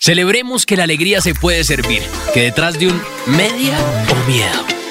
Celebremos que la alegría se puede servir, que detrás de un media o miedo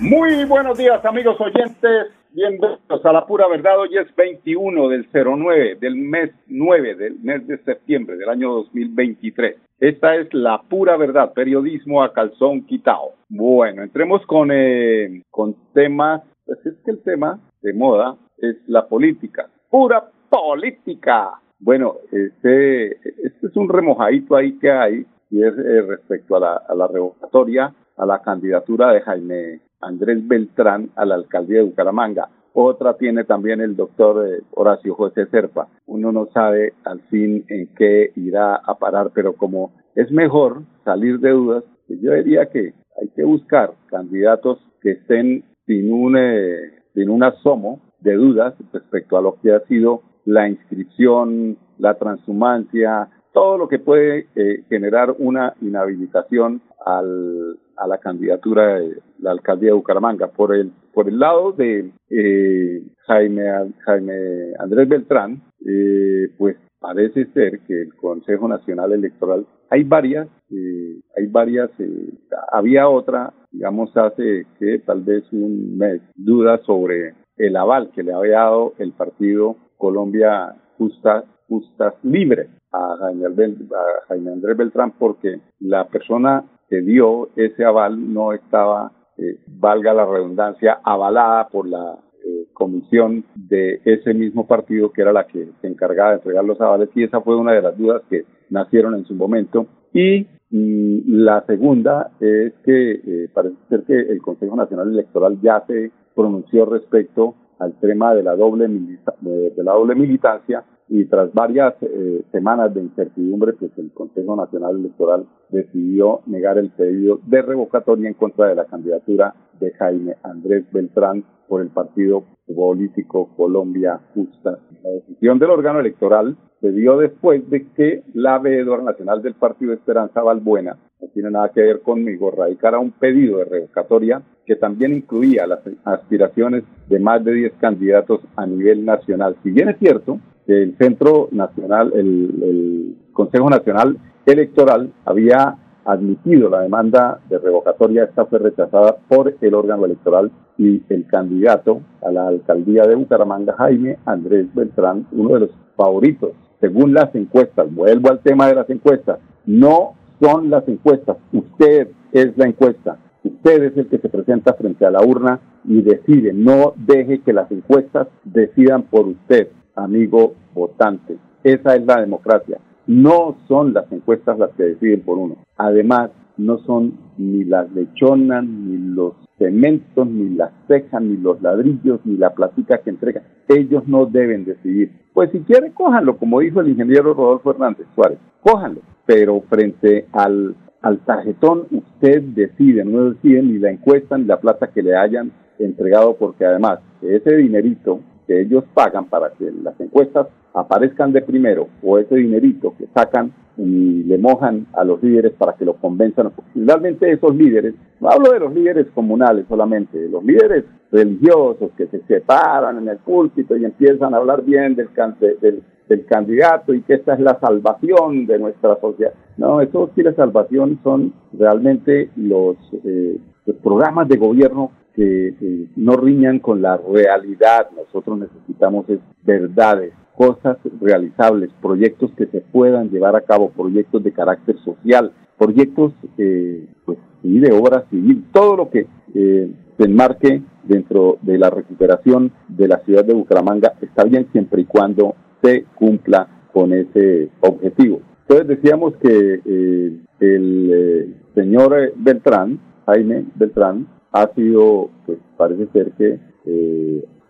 Muy buenos días, amigos oyentes. Bienvenidos a la pura verdad. Hoy es 21 del 09 del mes 9 del mes de septiembre del año 2023. Esta es la pura verdad, periodismo a calzón quitado. Bueno, entremos con, eh, con temas, pues es que el tema de moda es la política, pura política. Bueno, este, este es un remojadito ahí que hay y es eh, respecto a la, a la revocatoria a la candidatura de Jaime Andrés Beltrán a la alcaldía de Bucaramanga. Otra tiene también el doctor eh, Horacio José Serpa. Uno no sabe al fin en qué irá a parar, pero como es mejor salir de dudas, pues yo diría que hay que buscar candidatos que estén sin un, eh, sin un asomo de dudas respecto a lo que ha sido la inscripción, la transhumancia, todo lo que puede eh, generar una inhabilitación al, a la candidatura de la alcaldía de Bucaramanga. Por el, por el lado de eh, Jaime, Jaime Andrés Beltrán, eh, pues parece ser que el Consejo Nacional Electoral, hay varias, hay varias, había otra, digamos, hace que tal vez un mes, dudas sobre el aval que le había dado el partido Colombia Justa, Justas Libres a Jaime, Andrés Beltrán porque la persona que dio ese aval no estaba, eh, valga la redundancia, avalada por la eh, comisión de ese mismo partido que era la que se encargaba de entregar los avales y esa fue una de las dudas que nacieron en su momento. Y mm, la segunda es que eh, parece ser que el Consejo Nacional Electoral ya se pronunció respecto al tema de la doble, de la doble militancia y tras varias eh, semanas de incertidumbre, pues el Consejo Nacional Electoral decidió negar el pedido de revocatoria en contra de la candidatura de Jaime Andrés Beltrán por el partido político Colombia Justa. La decisión del órgano electoral se dio después de que la veedora nacional del partido Esperanza Balbuena, no tiene nada que ver conmigo, radicara un pedido de revocatoria que también incluía las aspiraciones de más de 10 candidatos a nivel nacional. Si bien es cierto el Centro Nacional, el, Consejo Nacional Electoral había admitido la demanda de revocatoria, esta fue rechazada por el órgano electoral y el candidato a la alcaldía de Bucaramanga, Jaime Andrés Beltrán, uno de los favoritos, según las encuestas. Vuelvo al tema de las encuestas. No son las encuestas, usted es la encuesta. Usted es el que se presenta frente a la urna y decide. No deje que las encuestas decidan por usted amigo votante. Esa es la democracia. No son las encuestas las que deciden por uno. Además, no son ni las lechonas, ni los cementos, ni las cejas, ni los ladrillos, ni la platica que entrega. Ellos no deben decidir. Pues si quieren, cójanlo, como dijo el ingeniero Rodolfo Hernández Suárez, cójanlo. Pero frente al, al tarjetón, usted decide, no decide ni la encuesta ni la plata que le hayan entregado, porque además ese dinerito que ellos pagan para que las encuestas aparezcan de primero, o ese dinerito que sacan y le mojan a los líderes para que lo convenzan. Finalmente esos líderes, no hablo de los líderes comunales solamente, de los líderes religiosos que se separan en el púlpito y empiezan a hablar bien del, del, del candidato y que esta es la salvación de nuestra sociedad. No, eso sí la salvación son realmente los, eh, los programas de gobierno que eh, no riñan con la realidad. Nosotros necesitamos es verdades, cosas realizables, proyectos que se puedan llevar a cabo, proyectos de carácter social, proyectos eh, pues, y de obra civil, todo lo que eh, se enmarque dentro de la recuperación de la ciudad de Bucaramanga está bien siempre y cuando se cumpla con ese objetivo. Entonces decíamos que eh, el señor Beltrán, Jaime Beltrán, ha sido, pues parece ser que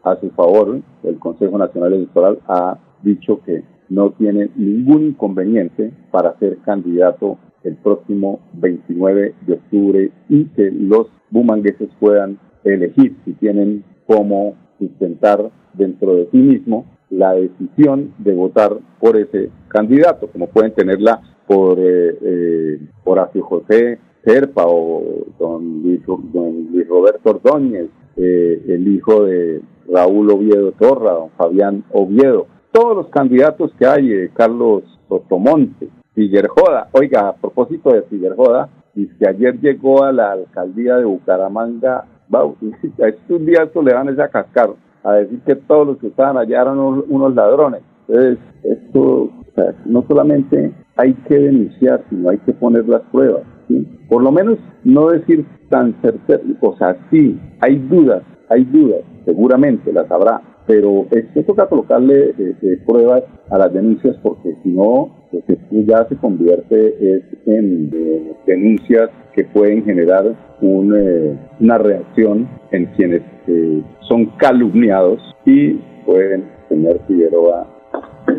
a su favor, el Consejo Nacional Electoral ha dicho que no tiene ningún inconveniente para ser candidato el próximo 29 de octubre y que los bumangueses puedan elegir si tienen cómo sustentar dentro de sí mismo la decisión de votar por ese candidato, como pueden tenerla por eh, eh, Horacio José Serpa o don Luis, don Luis Roberto Ordóñez, eh, el hijo de Raúl Oviedo Torra, don Fabián Oviedo, todos los candidatos que hay, eh, Carlos Sotomonte, Figuerjoda. Oiga, a propósito de Figuerjoda, y que ayer llegó a la alcaldía de Bucaramanga, a estos días le van a cascar a decir que todos los que estaban allá eran unos, ladrones. Entonces, esto no solamente hay que denunciar, sino hay que poner las pruebas. Por lo menos no decir tan certero, o sea, sí, hay dudas, hay dudas, seguramente las habrá, pero es que toca colocarle eh, eh, pruebas a las denuncias porque si no, pues esto ya se convierte es en eh, denuncias que pueden generar un, una reacción en quienes son calumniados y pueden, señor Figueroa,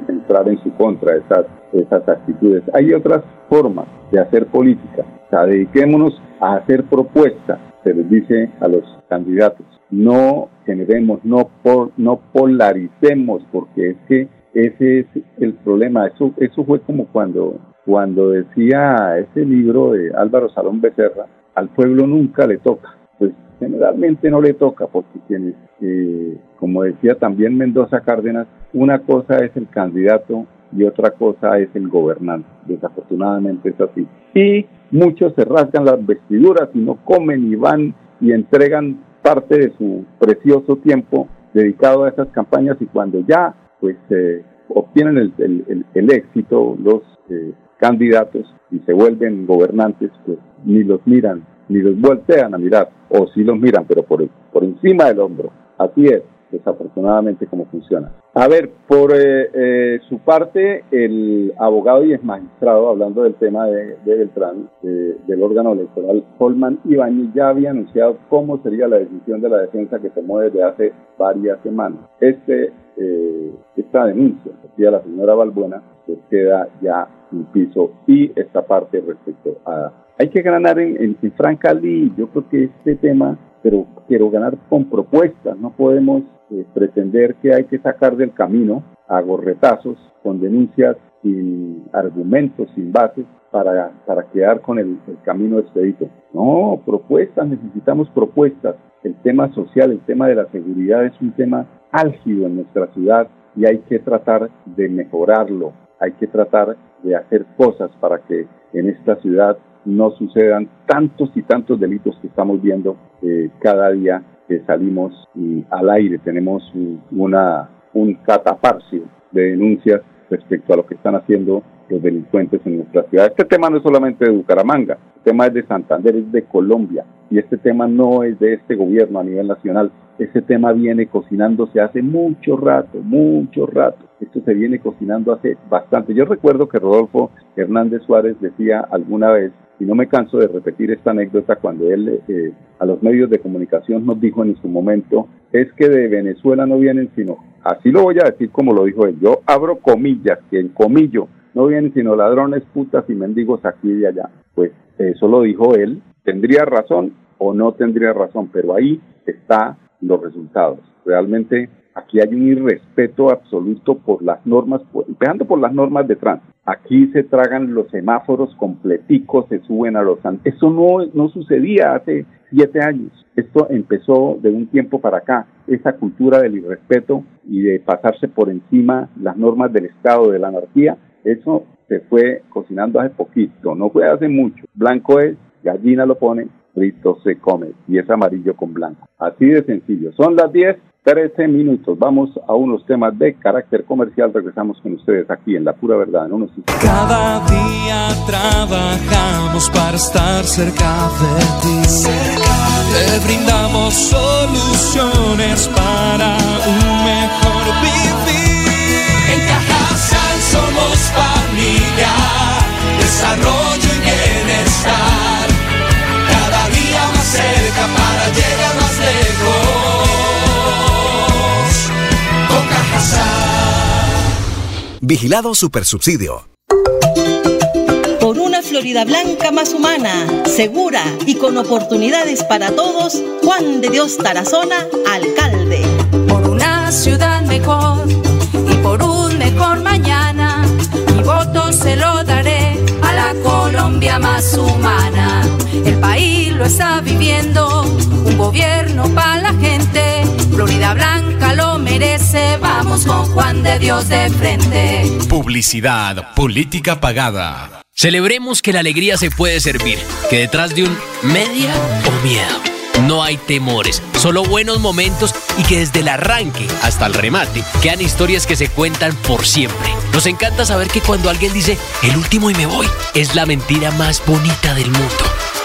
entrar en su contra esas, esas actitudes. Hay otras formas de hacer política. O sea, dediquémonos a hacer propuestas, se les dice a los candidatos no generemos, no, no polaricemos, porque es que ese es el problema. Eso, eso fue como cuando, cuando decía ese libro de Álvaro Salón Becerra, al pueblo nunca le toca. Pues generalmente no le toca, porque quienes, eh, como decía también Mendoza Cárdenas, una cosa es el candidato y otra cosa es el gobernante. Desafortunadamente es así. Y muchos se rasgan las vestiduras y no comen y van y entregan parte de su precioso tiempo dedicado a esas campañas y cuando ya pues eh, obtienen el, el, éxito los eh, candidatos y se vuelven gobernantes, pues ni los miran, ni los voltean a mirar, o sí los miran, pero por, por encima del hombro. Así es desafortunadamente cómo funciona. A ver, por eh, eh, su parte, el abogado y ex magistrado, hablando del tema de, Beltrán, del órgano electoral, Holman Ibáñez, ya había anunciado cómo sería la decisión de la defensa que tomó desde hace varias semanas. Este, eh, esta denuncia que la señora Balbuena, pues queda ya en piso y esta parte respecto a... Hay que ganar en, en, en Franca yo creo que este tema pero quiero ganar con propuestas, no podemos eh, pretender que hay que sacar del camino a gorretazos, con denuncias sin argumentos, sin bases, para, para quedar con el, camino expedito. No, propuestas, necesitamos propuestas. El tema social, el tema de la seguridad es un tema álgido en nuestra ciudad y hay que tratar de mejorarlo, hay que tratar de hacer cosas para que en esta ciudad no sucedan tantos y tantos delitos que estamos viendo eh, cada día que salimos y al aire tenemos una, un cataparcio de denuncias respecto a lo que están haciendo los delincuentes en nuestra ciudad. Este tema no es solamente de Bucaramanga, el tema es de Santander, es de Colombia y este tema no es de este gobierno a nivel nacional. Este tema viene cocinándose hace mucho rato, mucho rato. Esto se viene cocinando hace bastante. Yo recuerdo que Rodolfo Hernández Suárez decía alguna vez, y no me canso de repetir esta anécdota, cuando él eh, a los medios de comunicación nos dijo en su momento, es que de Venezuela no vienen sino, así lo voy a decir como lo dijo él, yo abro comillas, que en comillo no vienen sino ladrones, putas y mendigos aquí y allá. Pues eso lo dijo él, tendría razón o no tendría razón, pero ahí está los resultados. Realmente aquí hay un irrespeto absoluto por las normas, empezando por las normas de tránsito. Aquí se tragan los semáforos completicos, se suben a los... Eso no, no sucedía hace siete años. Esto empezó de un tiempo para acá. Esa cultura del irrespeto y de pasarse por encima las normas del Estado, de la anarquía, eso se fue cocinando hace poquito, no fue hace mucho. Blanco es, gallina lo pone, frito se come y es amarillo con blanco. Así de sencillo. Son las 10, 13 minutos. Vamos a unos temas de carácter comercial. Regresamos con ustedes aquí en La Pura Verdad. En unos Cada día trabajamos para estar cerca de ti. Te brindamos soluciones Vigilado Supersubsidio. Por una Florida Blanca más humana, segura y con oportunidades para todos, Juan de Dios Tarazona, alcalde. Por una ciudad mejor y por un mejor mañana, mi voto se lo daré a la Colombia más humana. El país lo está viviendo, un gobierno para la gente. Florida Blanca lo merece, vamos con Juan de Dios de frente. Publicidad, política pagada. Celebremos que la alegría se puede servir, que detrás de un media o miedo no hay temores, solo buenos momentos y que desde el arranque hasta el remate quedan historias que se cuentan por siempre. Nos encanta saber que cuando alguien dice el último y me voy, es la mentira más bonita del mundo.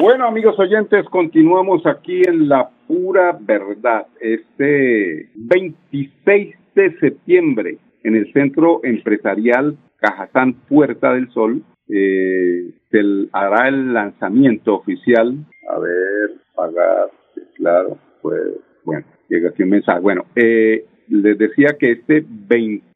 Bueno, amigos oyentes, continuamos aquí en La Pura Verdad. Este 26 de septiembre, en el Centro Empresarial Cajazán Puerta del Sol, eh, se hará el lanzamiento oficial. A ver, pagar, claro, pues, bueno, llega aquí un mensaje. Bueno, eh, les decía que este 20,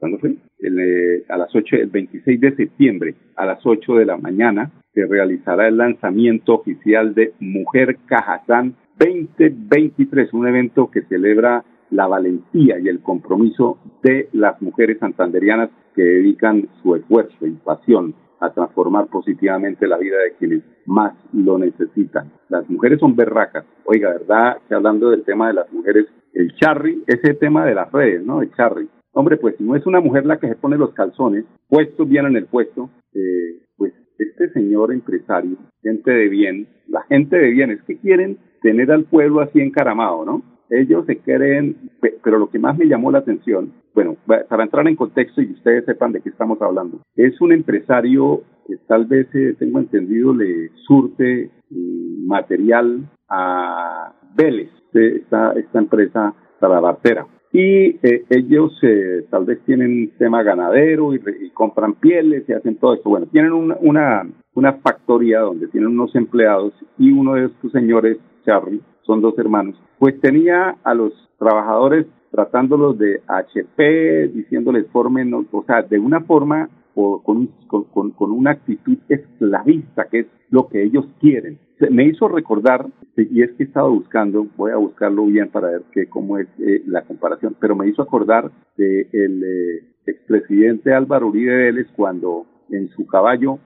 ¿cuándo fue? Eh, a las 8, el 26 de septiembre, a las 8 de la mañana, se realizará el lanzamiento oficial de Mujer Cajazán 2023, un evento que celebra la valentía y el compromiso de las mujeres santanderianas que dedican su esfuerzo y pasión a transformar positivamente la vida de quienes más lo necesitan. Las mujeres son berracas. Oiga, ¿verdad? Que hablando del tema de las mujeres, el charry, ese tema de las redes, ¿no? El charry. Hombre, pues si no es una mujer la que se pone los calzones, puestos bien en el puesto, eh, pues este señor empresario, gente de bien, la gente de bien, es que quieren tener al pueblo así encaramado, ¿no? Ellos se creen, pero lo que más me llamó la atención, bueno, para entrar en contexto y ustedes sepan de qué estamos hablando, es un empresario que tal vez, eh, tengo entendido, le surte mm, material a Vélez, esta, esta empresa Salabartera. Y eh, ellos eh, tal vez tienen un tema ganadero y, y, compran pieles y hacen todo eso. Bueno, tienen una, una, una factoría donde tienen unos empleados y uno de estos señores, Charlie, son dos hermanos, pues tenía a los trabajadores tratándolos de HP, diciéndoles formen, o sea, de una forma o con, con, con, una actitud esclavista, que es lo que ellos quieren. Me hizo recordar, y es que he estado buscando, voy a buscarlo bien para ver qué cómo es eh, la comparación, pero me hizo acordar del de el eh, expresidente Álvaro Uribe Vélez cuando en su caballo,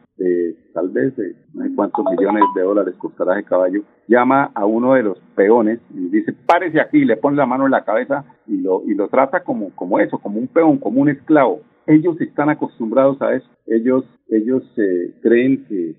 tal vez no sé cuántos millones de dólares costará ese caballo, llama a uno de los peones y dice, párese aquí, le pone la mano en la cabeza y lo, y lo trata como, como eso, como un peón, como un esclavo. Ellos están acostumbrados a eso. Ellos, ellos eh, creen que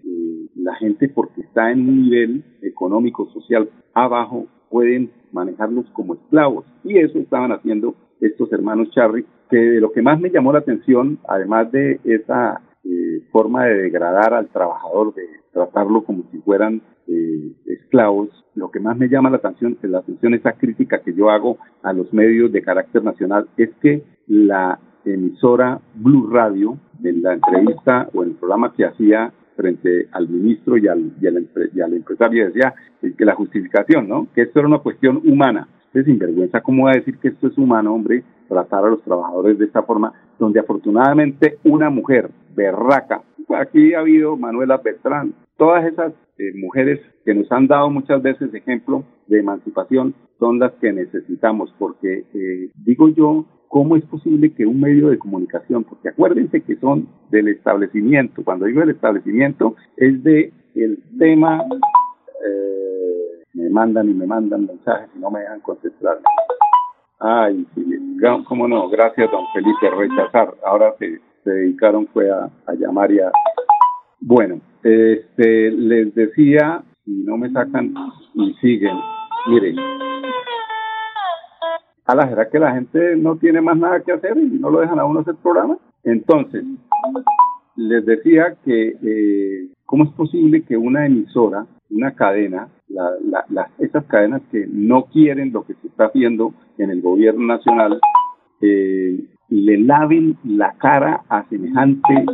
la gente porque está en un nivel económico, social abajo, pueden manejarlos como esclavos. Y eso estaban haciendo estos hermanos Charry, que de lo que más me llamó la atención, además de esa eh, forma de degradar al trabajador, de tratarlo como si fueran eh, esclavos, lo que más me llama la atención, la atención, esa crítica que yo hago a los medios de carácter nacional, es que la emisora Blue Radio, en la entrevista o en el programa que hacía frente al ministro y al, y al, y al empresario, decía que la justificación, ¿no? Que esto era una cuestión humana. Es sinvergüenza, ¿cómo va a decir que esto es humano, hombre? Tratar a los trabajadores de esta forma, donde afortunadamente una mujer berraca, aquí ha habido Manuela Bertrán, todas esas eh, mujeres que nos han dado muchas veces ejemplo de emancipación son las que necesitamos, porque eh, digo yo, ¿cómo es posible que un medio de comunicación, porque acuérdense que son del establecimiento, cuando digo el establecimiento es de el tema, eh, me mandan y me mandan mensajes y no me dejan contestar. Ay, sí, cómo no, gracias don Felipe, rechazar. Ahora se, se dedicaron fue a, a llamar y a... Bueno, este, les decía, si no me sacan y siguen, miren, a la verdad que la gente no tiene más nada que hacer y no lo dejan a uno hacer programa. Entonces, les decía que eh, cómo es posible que una emisora, una cadena, la, esas cadenas que no quieren lo que se está haciendo en el gobierno nacional, eh, le laven la cara a semejante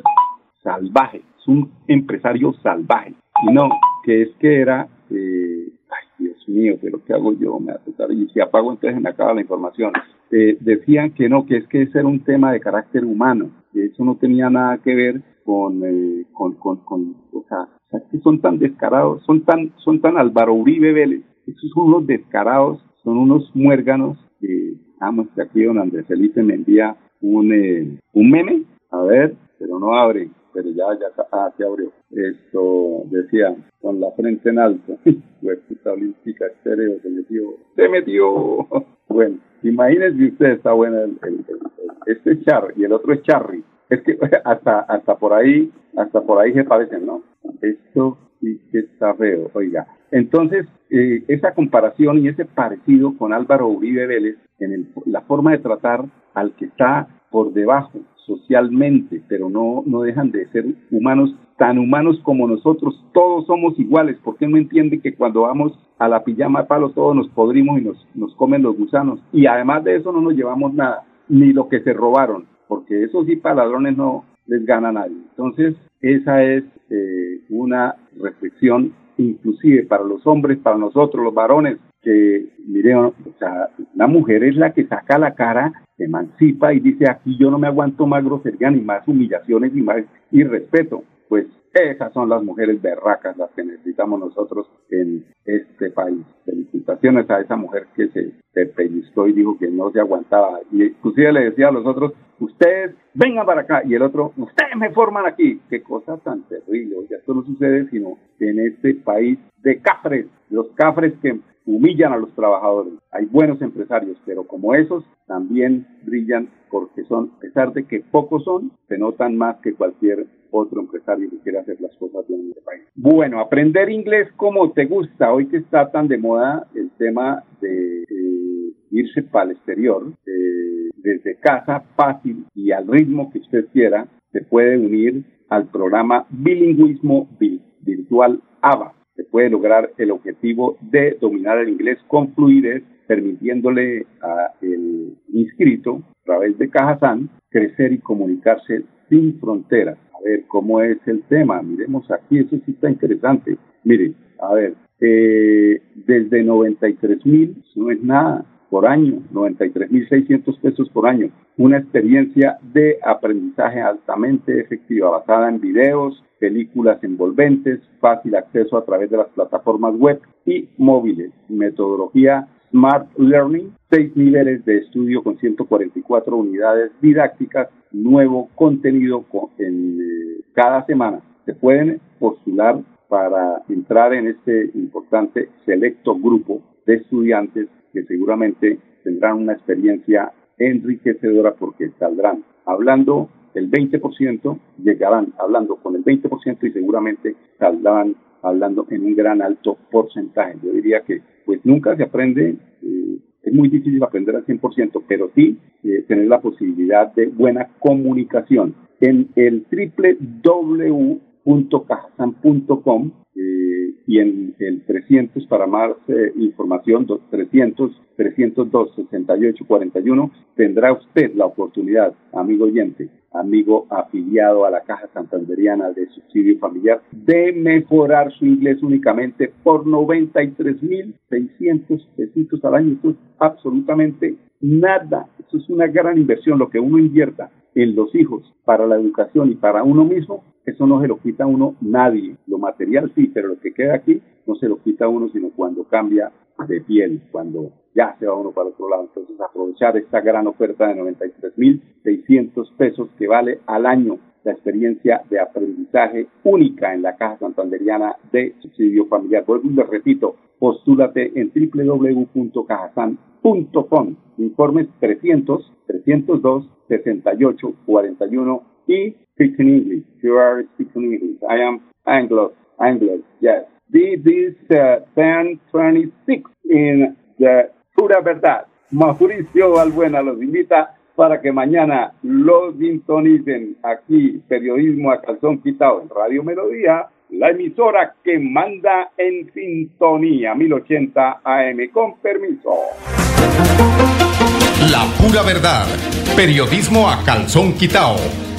salvaje es un empresario salvaje. Y no, que es que era, eh, ay Dios mío, pero ¿qué hago yo? Me hace y si apago entonces me acaba la información. Eh, decían que no, que es que ese era un tema de carácter humano, que eso no tenía nada que ver con, eh, con, con, con, o sea, que son tan descarados, son tan, son tan Álvaro Uribe Vélez, esos son unos descarados, son unos muérganos, eh, que aquí don Andrés Felipe me envía un, eh, un meme, a ver, pero no abre, pero ya, ya, ah, se abrió. Esto decía, con la frente en alto, puta olímpica estéreo, se metió, se metió. bueno, imagínense usted, está bueno el, este es Char y el otro es Charry. Es que hasta, hasta por ahí, hasta por ahí se parecen, ¿no? Esto sí que está feo, oiga. Entonces, eh, esa comparación y ese parecido con Álvaro Uribe Vélez en el, la forma de tratar al que está por debajo socialmente, pero no, no dejan de ser humanos, tan humanos como nosotros, todos somos iguales, ¿por qué no entiende que cuando vamos a la pijama de palo todos nos podrimos y nos, nos comen los gusanos? Y además de eso no nos llevamos nada, ni lo que se robaron, porque eso sí para ladrones no les gana nadie. Entonces, esa es eh, una reflexión inclusive para los hombres, para nosotros, los varones, que, miren, o sea, la mujer es la que saca la cara, emancipa y dice, aquí yo no me aguanto más grosería, ni más humillaciones, ni más irrespeto. Pues esas son las mujeres berracas las que necesitamos nosotros en este país. Felicitaciones a esa mujer que se, se pellizcó y dijo que no se aguantaba. Y inclusive le decía a los otros, ustedes vengan para acá. Y el otro, ustedes me forman aquí. Qué cosa tan terrible. Sea, esto no sucede sino en este país de cafres, los cafres que humillan a los trabajadores. Hay buenos empresarios, pero como esos también brillan porque son, a pesar de que pocos son, se notan más que cualquier otro empresario que quiera hacer las cosas bien en este país. Bueno, aprender inglés como te gusta. Hoy que está tan de moda el tema de irse para el exterior, eh, desde casa, fácil y al ritmo que usted quiera, se puede unir al programa Bilingüismo Virtual ABA se puede lograr el objetivo de dominar el inglés con fluidez, permitiéndole al inscrito a través de Cajazán crecer y comunicarse sin fronteras. A ver, ¿cómo es el tema? Miremos aquí, eso sí está interesante. Miren, a ver, eh, desde 93 mil, no es nada, por año, 93.600 pesos por año. Una experiencia de aprendizaje altamente efectiva, basada en videos, películas envolventes, fácil acceso a través de las plataformas web y móviles. Metodología Smart Learning, seis niveles de estudio con 144 unidades didácticas, nuevo contenido en, eh, cada semana. Se pueden postular para entrar en este importante selecto grupo de estudiantes que seguramente tendrán una experiencia enriquecedora porque saldrán hablando el 20%, llegarán hablando con el 20% y seguramente saldrán hablando en un gran alto porcentaje. Yo diría que pues nunca se aprende, eh, es muy difícil aprender al 100%, pero sí eh, tener la posibilidad de buena comunicación. En el www.cajasan.com eh, y en el 300 para más eh, información, 300 302 68 41 tendrá usted la oportunidad, amigo oyente, amigo afiliado a la Caja Santanderiana de Subsidio Familiar, de mejorar su inglés únicamente por 93.600 pesitos al año. Esto es absolutamente nada. Eso es una gran inversión. Lo que uno invierta en los hijos para la educación y para uno mismo, eso no se lo quita a uno nadie. Lo material sí, pero lo que queda aquí no se lo quita a uno, sino cuando cambia de piel, cuando ya se va uno para otro lado. Entonces, aprovechar esta gran oferta de 93.600 pesos que vale al año la experiencia de aprendizaje única en la Caja Santanderiana de Subsidio Familiar. Vuelvo y les repito, postúlate en www.cajasan.com. Informes 300 302 68 41 y speak in English. You are speaking English. I am Anglo, Anglo, yes. This is uh, 1026 in the Pura Verdad. Mauricio Albuena los invita para que mañana los sintonicen aquí, periodismo a calzón quitado en Radio Melodía, la emisora que manda en sintonía 1080 AM. Con permiso. La pura verdad, periodismo a calzón quitado,